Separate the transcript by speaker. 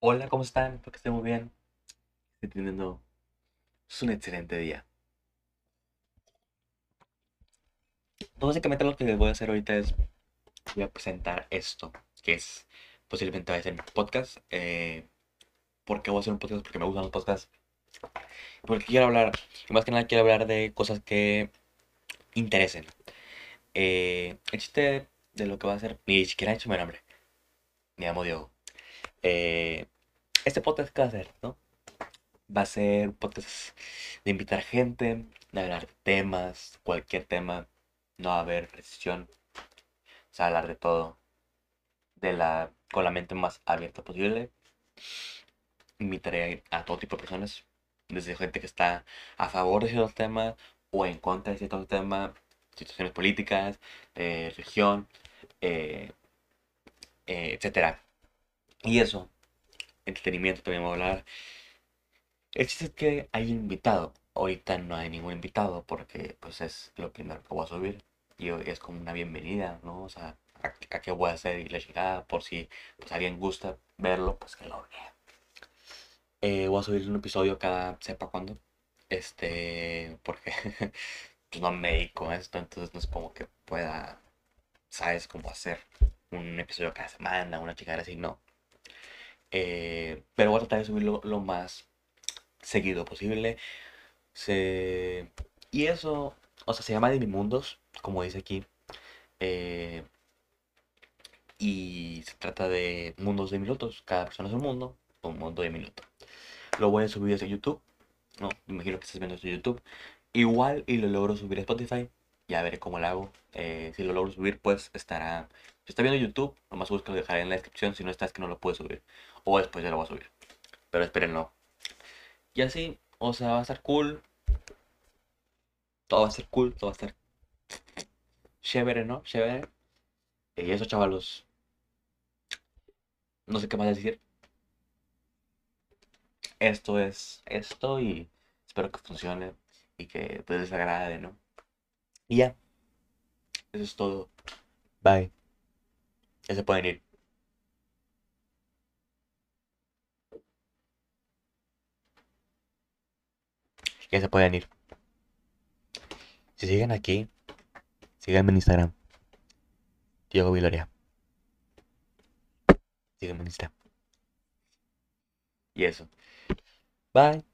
Speaker 1: Hola, ¿cómo están? Espero que estén muy bien. Estoy teniendo es un excelente día. Entonces, básicamente lo que les voy a hacer ahorita es voy a presentar esto, que es posiblemente va a ser un podcast. Eh, ¿Por qué voy a hacer un podcast? Porque me gustan los podcasts. Porque quiero hablar, y más que nada quiero hablar de cosas que interesen. Eh, el chiste de lo que va a hacer, ni siquiera he hecho mi nombre. Me llamo Diego. Eh, este podcast que va a hacer, ¿no? Va a ser un podcast de invitar gente, de hablar temas, cualquier tema, no va a haber precisión, o sea, hablar de todo, de la, con la mente más abierta posible. Invitaré a, todo tipo de personas, desde gente que está a favor de ciertos temas o en contra de ciertos temas, situaciones políticas, eh, religión, eh, etcétera. Y eso, entretenimiento también voy a hablar. El chiste es que hay invitado. Ahorita no hay ningún invitado porque pues es lo primero que voy a subir. Y es como una bienvenida, ¿no? O sea, a, qué voy a hacer y la llegada, por si pues alguien gusta verlo, pues que lo vea. Eh, voy a subir un episodio cada sepa cuándo. Este, porque pues no me dedico a esto, entonces no es como que pueda, sabes cómo hacer un episodio cada semana, una chica así, no. Eh, pero voy a tratar de subirlo lo más seguido posible. Y eso, o sea, se llama Dimimundos, como dice aquí. Eh, y se trata de mundos de minutos. Cada persona es un mundo, un mundo de minutos. Lo voy a subir desde YouTube. No, me imagino que estás viendo desde YouTube. Igual y lo logro subir a Spotify. Ya veré cómo lo hago. Eh, si lo logro subir, pues estará. Si está viendo YouTube, nomás busco lo dejaré en la descripción. Si no está, es que no lo puedo subir. O después ya lo voy a subir. Pero espérenlo. Y así, o sea, va a estar cool. Todo va a ser cool, todo va a estar chévere, ¿no? Chévere. Y eso, chavalos. No sé qué más decir. Esto es esto y espero que funcione y que les agrade, ¿no? Y ya. Eso es todo. Bye. Ya se pueden ir. Ya se pueden ir. Si siguen aquí, síganme en Instagram. Diego Viloria. Síganme en Instagram. Y eso. Bye.